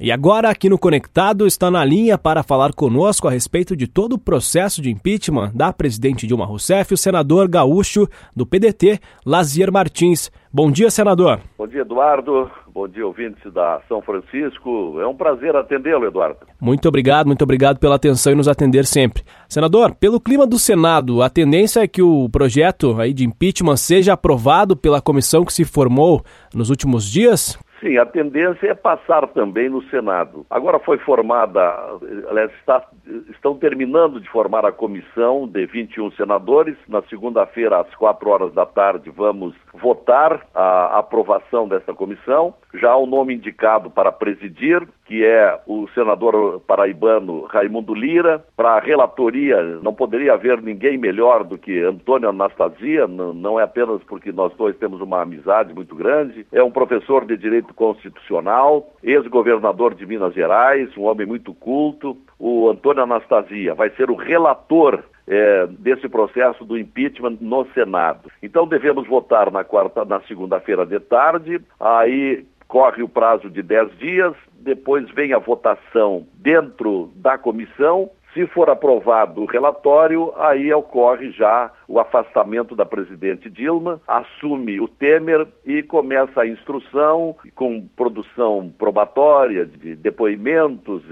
E agora, aqui no Conectado, está na linha para falar conosco a respeito de todo o processo de impeachment da presidente Dilma Rousseff, o senador gaúcho do PDT, Lazier Martins. Bom dia, senador. Bom dia, Eduardo. Bom dia, ouvintes da São Francisco. É um prazer atendê-lo, Eduardo. Muito obrigado, muito obrigado pela atenção e nos atender sempre. Senador, pelo clima do Senado, a tendência é que o projeto aí de impeachment seja aprovado pela comissão que se formou nos últimos dias? Sim, a tendência é passar também no Senado. Agora foi formada, aliás, está, estão terminando de formar a comissão de 21 senadores. Na segunda-feira, às quatro horas da tarde, vamos votar a aprovação dessa comissão. Já há o um nome indicado para presidir, que é o senador paraibano Raimundo Lira. Para a relatoria, não poderia haver ninguém melhor do que Antônio Anastasia, não é apenas porque nós dois temos uma amizade muito grande. É um professor de direito constitucional, ex-governador de Minas Gerais, um homem muito culto. O Antônio Anastasia vai ser o relator é, desse processo do impeachment no Senado. Então devemos votar na quarta, na segunda-feira de tarde, aí corre o prazo de 10 dias, depois vem a votação dentro da comissão se for aprovado o relatório, aí ocorre já o afastamento da presidente Dilma, assume o Temer e começa a instrução com produção probatória de depoimentos.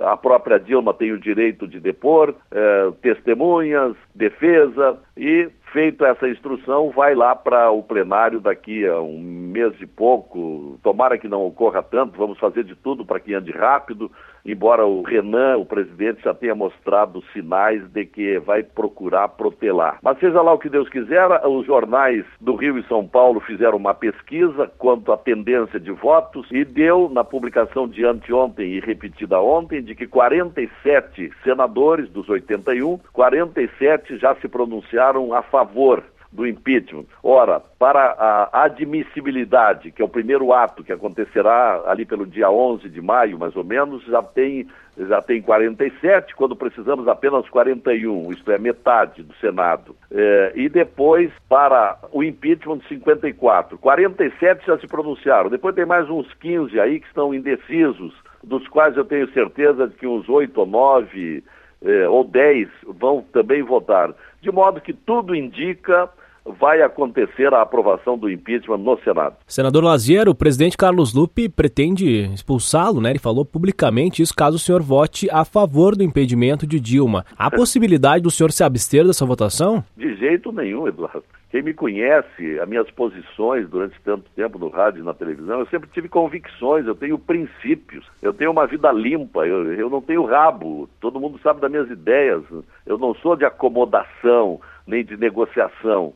A própria Dilma tem o direito de depor, eh, testemunhas, defesa e feita essa instrução, vai lá para o plenário daqui a um mês e pouco. Tomara que não ocorra tanto, vamos fazer de tudo para que ande rápido, embora o Renan, o presidente, já tenha mostrado sinais de que vai procurar protelar. Mas seja lá o que Deus quiser, os jornais do Rio e São Paulo fizeram uma pesquisa quanto à tendência de votos e deu, na publicação de anteontem e repetida ontem, de que 47 senadores dos 81, 47 já se pronunciaram a favor do impeachment. Ora, para a admissibilidade, que é o primeiro ato que acontecerá ali pelo dia 11 de maio, mais ou menos, já tem já tem 47, quando precisamos apenas 41, isto é, metade do Senado. É, e depois, para o impeachment, 54. 47 já se pronunciaram. Depois tem mais uns 15 aí que estão indecisos, dos quais eu tenho certeza de que uns 8 ou 9 é, ou 10 vão também votar. De modo que tudo indica vai acontecer a aprovação do impeachment no Senado. Senador Lazier, o presidente Carlos Lupe pretende expulsá-lo, né? Ele falou publicamente isso caso o senhor vote a favor do impedimento de Dilma. Há possibilidade do senhor se abster dessa votação? De jeito nenhum, Eduardo. Quem me conhece, as minhas posições durante tanto tempo no rádio e na televisão, eu sempre tive convicções, eu tenho princípios, eu tenho uma vida limpa, eu, eu não tenho rabo, todo mundo sabe das minhas ideias, eu não sou de acomodação nem de negociação.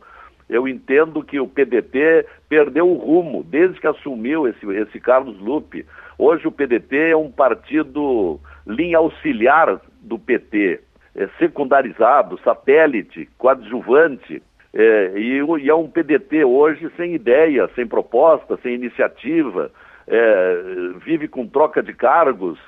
Eu entendo que o PDT perdeu o rumo desde que assumiu esse, esse Carlos Lupe. Hoje o PDT é um partido linha auxiliar do PT, é secundarizado, satélite, coadjuvante. É, e, e, é um PDT hoje sem ideia, sem proposta, sem iniciativa, é, vive com troca de cargos,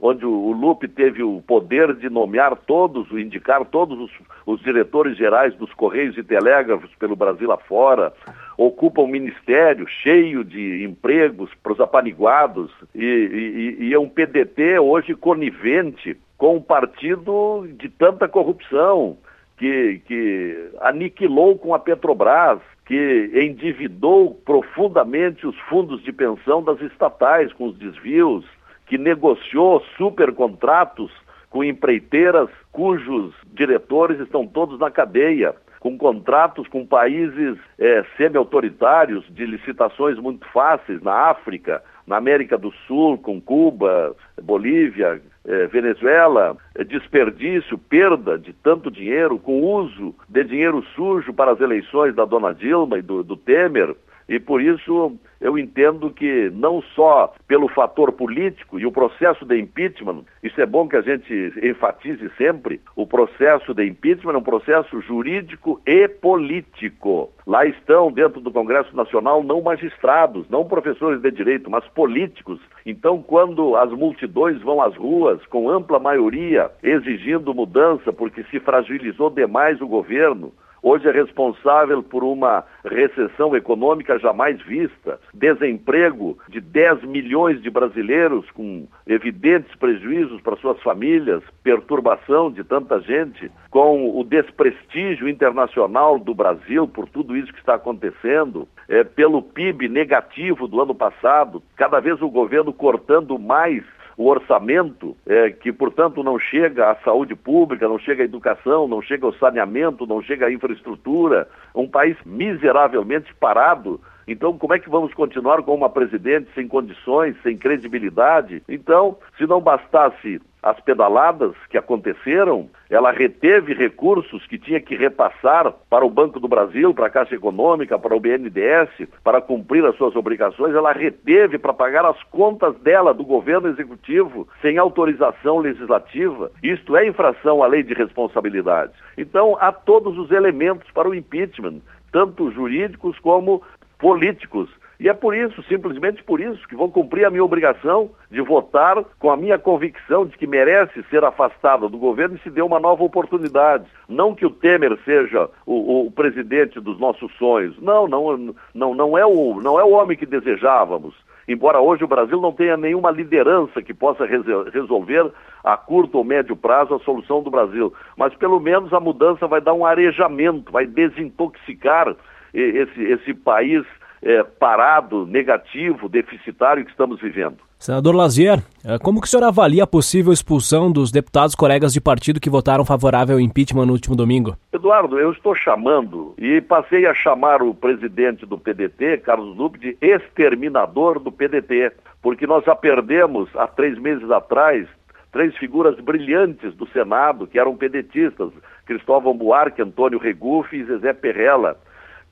onde o, o Lupe teve o poder de nomear todos, indicar todos os, os, diretores gerais dos Correios e Telégrafos pelo Brasil afora, ocupa um ministério cheio de empregos para os apaniguados, e, e, e é um PDT hoje conivente com um partido de tanta corrupção, que, que aniquilou com a Petrobras, que endividou profundamente os fundos de pensão das estatais com os desvios, que negociou supercontratos com empreiteiras cujos diretores estão todos na cadeia, com contratos com países é, semi-autoritários de licitações muito fáceis na África, na América do Sul, com Cuba, Bolívia, eh, Venezuela, eh, desperdício, perda de tanto dinheiro, com uso de dinheiro sujo para as eleições da dona Dilma e do, do Temer. E por isso eu entendo que não só pelo fator político e o processo de impeachment, isso é bom que a gente enfatize sempre, o processo de impeachment é um processo jurídico e político. Lá estão, dentro do Congresso Nacional, não magistrados, não professores de direito, mas políticos. Então, quando as multidões vão às ruas com ampla maioria exigindo mudança porque se fragilizou demais o governo, hoje é responsável por uma recessão econômica jamais vista, desemprego de 10 milhões de brasileiros com evidentes prejuízos para suas famílias, perturbação de tanta gente, com o desprestígio internacional do Brasil por tudo isso que está acontecendo, é, pelo PIB negativo do ano passado, cada vez o governo cortando mais o orçamento, é, que, portanto, não chega à saúde pública, não chega à educação, não chega ao saneamento, não chega à infraestrutura, um país miseravelmente parado. Então, como é que vamos continuar com uma presidente sem condições, sem credibilidade? Então, se não bastasse as pedaladas que aconteceram, ela reteve recursos que tinha que repassar para o Banco do Brasil, para a Caixa Econômica, para o BNDES, para cumprir as suas obrigações, ela reteve para pagar as contas dela, do governo executivo, sem autorização legislativa. Isto é infração à lei de responsabilidade. Então, há todos os elementos para o impeachment, tanto jurídicos como políticos. E é por isso, simplesmente por isso, que vou cumprir a minha obrigação de votar com a minha convicção de que merece ser afastado do governo e se dê uma nova oportunidade. Não que o Temer seja o, o presidente dos nossos sonhos. Não, não, não, não, é o, não é o homem que desejávamos. Embora hoje o Brasil não tenha nenhuma liderança que possa resolver a curto ou médio prazo a solução do Brasil. Mas pelo menos a mudança vai dar um arejamento, vai desintoxicar esse, esse país é, parado, negativo, deficitário que estamos vivendo. Senador Lazier, é, como que o senhor avalia a possível expulsão dos deputados colegas de partido que votaram favorável ao impeachment no último domingo? Eduardo, eu estou chamando e passei a chamar o presidente do PDT, Carlos Lupe, de exterminador do PDT, porque nós já perdemos há três meses atrás três figuras brilhantes do Senado que eram pedetistas, Cristóvão Buarque, Antônio Regufe e Zezé Perrella.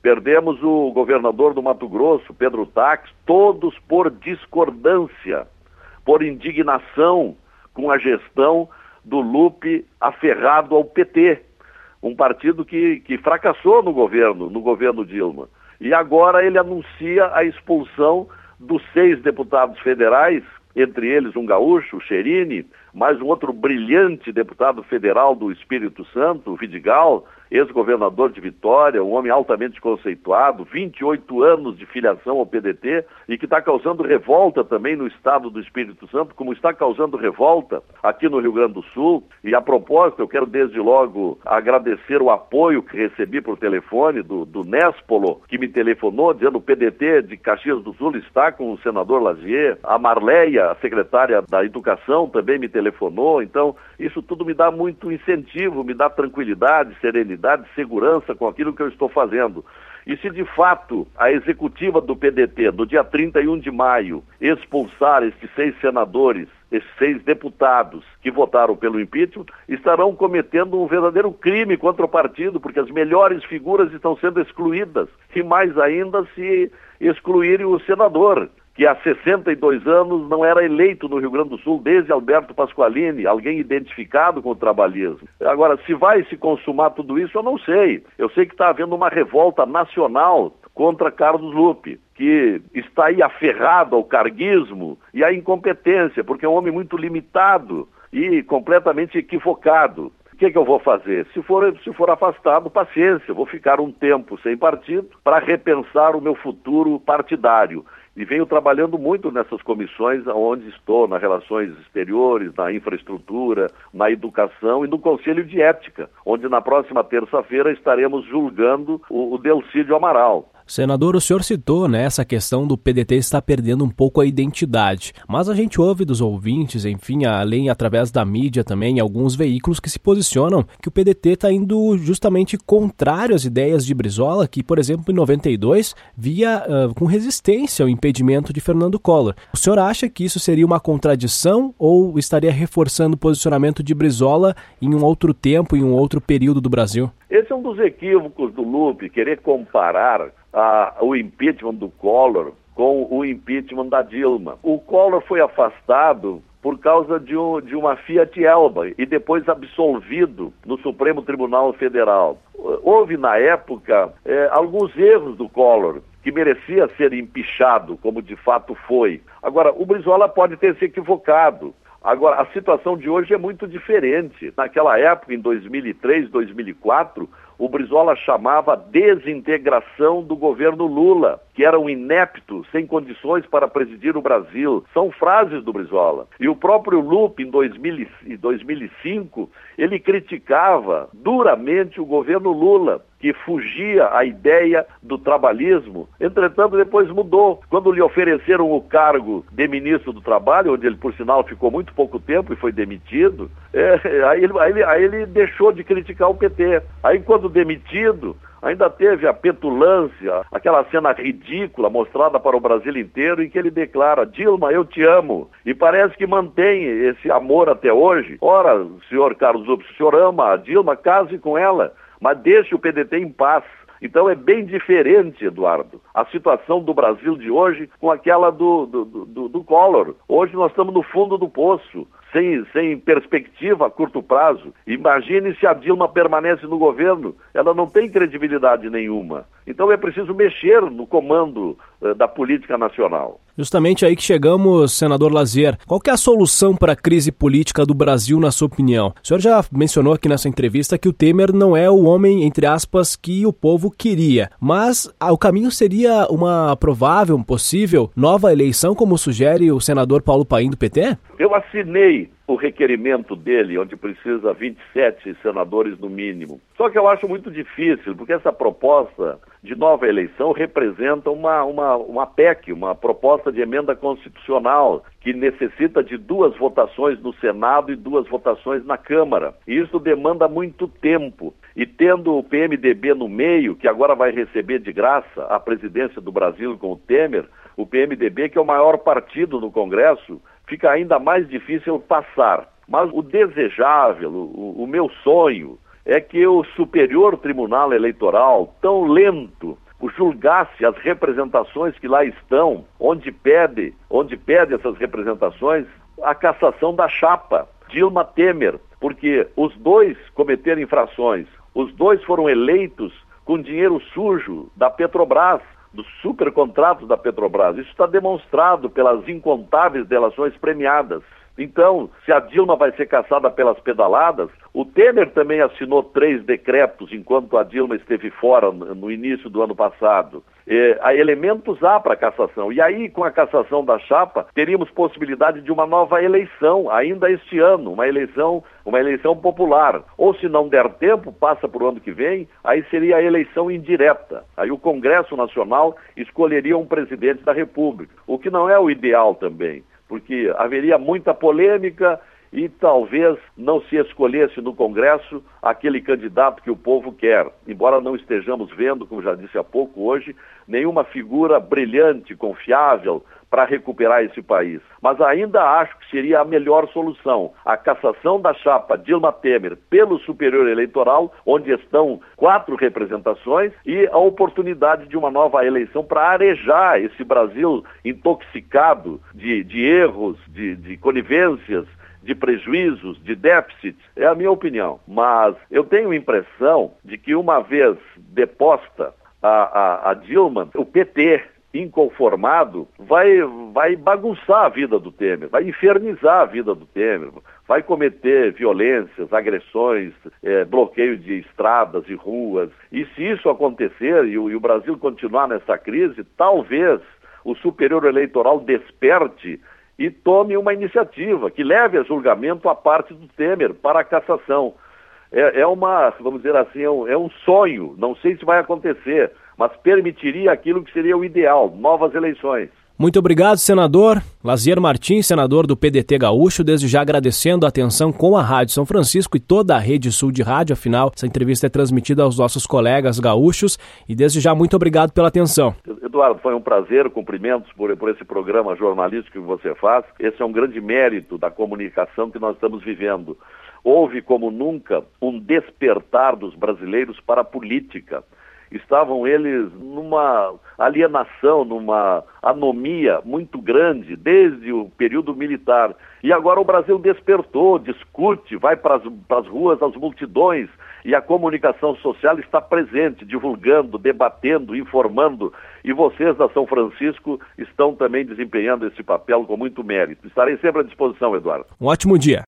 Perdemos o governador do Mato Grosso, Pedro Tax, todos por discordância, por indignação com a gestão do Lupe aferrado ao PT, um partido que, que fracassou no governo, no governo Dilma. E agora ele anuncia a expulsão dos seis deputados federais, entre eles um gaúcho, o Cherini, mais um outro brilhante deputado federal do Espírito Santo, o Vidigal, ex-governador de Vitória, um homem altamente conceituado, 28 anos de filiação ao PDT e que está causando revolta também no estado do Espírito Santo, como está causando revolta aqui no Rio Grande do Sul. E a propósito, eu quero desde logo agradecer o apoio que recebi por telefone do, do Néspolo, que me telefonou dizendo o PDT de Caxias do Sul está com o senador Lazier, a Marleia, a secretária da Educação, também me telefonou. Então, isso tudo me dá muito incentivo, me dá tranquilidade, serenidade segurança com aquilo que eu estou fazendo. E se de fato a executiva do PDT, do dia 31 de maio, expulsar esses seis senadores, esses seis deputados que votaram pelo impeachment, estarão cometendo um verdadeiro crime contra o partido, porque as melhores figuras estão sendo excluídas. E mais ainda se excluírem o senador que há 62 anos não era eleito no Rio Grande do Sul desde Alberto Pasqualini, alguém identificado com o trabalhismo. Agora, se vai se consumar tudo isso, eu não sei. Eu sei que está havendo uma revolta nacional contra Carlos Lupe, que está aí aferrado ao carguismo e à incompetência, porque é um homem muito limitado e completamente equivocado. O que, que eu vou fazer? Se for, se for afastado, paciência, vou ficar um tempo sem partido para repensar o meu futuro partidário e venho trabalhando muito nessas comissões onde estou, nas relações exteriores, na infraestrutura, na educação e no Conselho de Ética, onde na próxima terça-feira estaremos julgando o, o Delcídio Amaral. Senador, o senhor citou né, essa questão do PDT estar perdendo um pouco a identidade, mas a gente ouve dos ouvintes, enfim, além através da mídia também, alguns veículos que se posicionam que o PDT está indo justamente contrário às ideias de Brizola, que, por exemplo, em 92 via uh, com resistência ao impedimento de Fernando Collor. O senhor acha que isso seria uma contradição ou estaria reforçando o posicionamento de Brizola em um outro tempo, em um outro período do Brasil? Esse é um dos equívocos do Lupe, querer comparar o impeachment do Collor com o impeachment da Dilma. O Collor foi afastado por causa de, um, de, uma Fiat Elba e depois absolvido no Supremo Tribunal Federal. Houve, na época, é, alguns erros do Collor, que merecia ser empichado, como de fato foi. Agora, o Brizola pode ter se equivocado. Agora, a situação de hoje é muito diferente. Naquela época, em 2003, 2004, o Brizola chamava desintegração do governo Lula, que era um inepto, sem condições para presidir o Brasil. São frases do Brizola. E o próprio Lupe, em 2005, ele criticava duramente o governo Lula, que fugia à ideia do trabalhismo. Entretanto, depois mudou. Quando lhe ofereceram o cargo de ministro do Trabalho, onde ele, por sinal, ficou muito pouco tempo e foi demitido, é, aí, ele, aí, aí ele deixou de criticar o PT. Aí, quando demitido, ainda teve a petulância, aquela cena ridícula mostrada para o Brasil inteiro em que ele declara: Dilma, eu te amo. E parece que mantém esse amor até hoje. Ora, senhor Carlos Ups, o senhor ama a Dilma, case com ela, mas deixe o PDT em paz. Então é bem diferente, Eduardo, a situação do Brasil de hoje com aquela do, do, do, do Collor. Hoje nós estamos no fundo do poço sem, sem perspectiva a curto prazo. Imagine se a Dilma permanece no governo, ela não tem credibilidade nenhuma. Então é preciso mexer no comando uh, da política nacional. Justamente aí que chegamos, senador Lazier. Qual é a solução para a crise política do Brasil, na sua opinião? O senhor já mencionou aqui nessa entrevista que o Temer não é o homem, entre aspas, que o povo queria. Mas ah, o caminho seria uma provável, possível, nova eleição, como sugere o senador Paulo Paim do PT? Eu assinei o requerimento dele, onde precisa 27 senadores no mínimo. Só que eu acho muito difícil, porque essa proposta de nova eleição representa uma, uma, uma PEC, uma proposta de emenda constitucional, que necessita de duas votações no Senado e duas votações na Câmara. E isso demanda muito tempo. E tendo o PMDB no meio, que agora vai receber de graça a presidência do Brasil com o Temer, o PMDB, que é o maior partido no Congresso, fica ainda mais difícil passar. Mas o desejável, o, o meu sonho, é que o Superior Tribunal Eleitoral, tão lento, julgasse as representações que lá estão, onde pede, onde pede essas representações, a cassação da chapa Dilma Temer, porque os dois cometeram infrações, os dois foram eleitos com dinheiro sujo da Petrobras, dos supercontratos da Petrobras. Isso está demonstrado pelas incontáveis delações premiadas. Então, se a Dilma vai ser caçada pelas pedaladas, o Temer também assinou três decretos enquanto a Dilma esteve fora no início do ano passado. É, há elementos há para cassação. E aí, com a cassação da chapa, teríamos possibilidade de uma nova eleição, ainda este ano, uma eleição, uma eleição popular. Ou se não der tempo, passa para o ano que vem, aí seria a eleição indireta. Aí o Congresso Nacional escolheria um presidente da República, o que não é o ideal também porque haveria muita polêmica e talvez não se escolhesse no Congresso aquele candidato que o povo quer. Embora não estejamos vendo, como já disse há pouco hoje, nenhuma figura brilhante, confiável, para recuperar esse país. Mas ainda acho que seria a melhor solução a cassação da chapa Dilma Temer pelo Superior Eleitoral, onde estão quatro representações, e a oportunidade de uma nova eleição para arejar esse Brasil intoxicado de, de erros, de, de conivências, de prejuízos, de déficits, é a minha opinião. Mas eu tenho a impressão de que uma vez deposta a, a, a Dilma, o PT inconformado vai, vai bagunçar a vida do Temer, vai infernizar a vida do Temer, vai cometer violências, agressões, é, bloqueio de estradas e ruas. E se isso acontecer e o, e o Brasil continuar nessa crise, talvez o Superior Eleitoral desperte e tome uma iniciativa que leve a julgamento a parte do Temer para a cassação. É, é uma, vamos dizer assim, é um, é um sonho, não sei se vai acontecer, mas permitiria aquilo que seria o ideal, novas eleições. Muito obrigado, senador. Lazier Martins, senador do PDT Gaúcho, desde já agradecendo a atenção com a Rádio São Francisco e toda a rede sul de rádio. Afinal, essa entrevista é transmitida aos nossos colegas gaúchos e desde já muito obrigado pela atenção. Eduardo, foi um prazer, cumprimentos por, por esse programa jornalístico que você faz. Esse é um grande mérito da comunicação que nós estamos vivendo. Houve, como nunca, um despertar dos brasileiros para a política estavam eles numa alienação, numa anomia muito grande desde o período militar. E agora o Brasil despertou, discute, vai para as ruas, as multidões, e a comunicação social está presente, divulgando, debatendo, informando. E vocês da São Francisco estão também desempenhando esse papel com muito mérito. Estarei sempre à disposição, Eduardo. Um ótimo dia.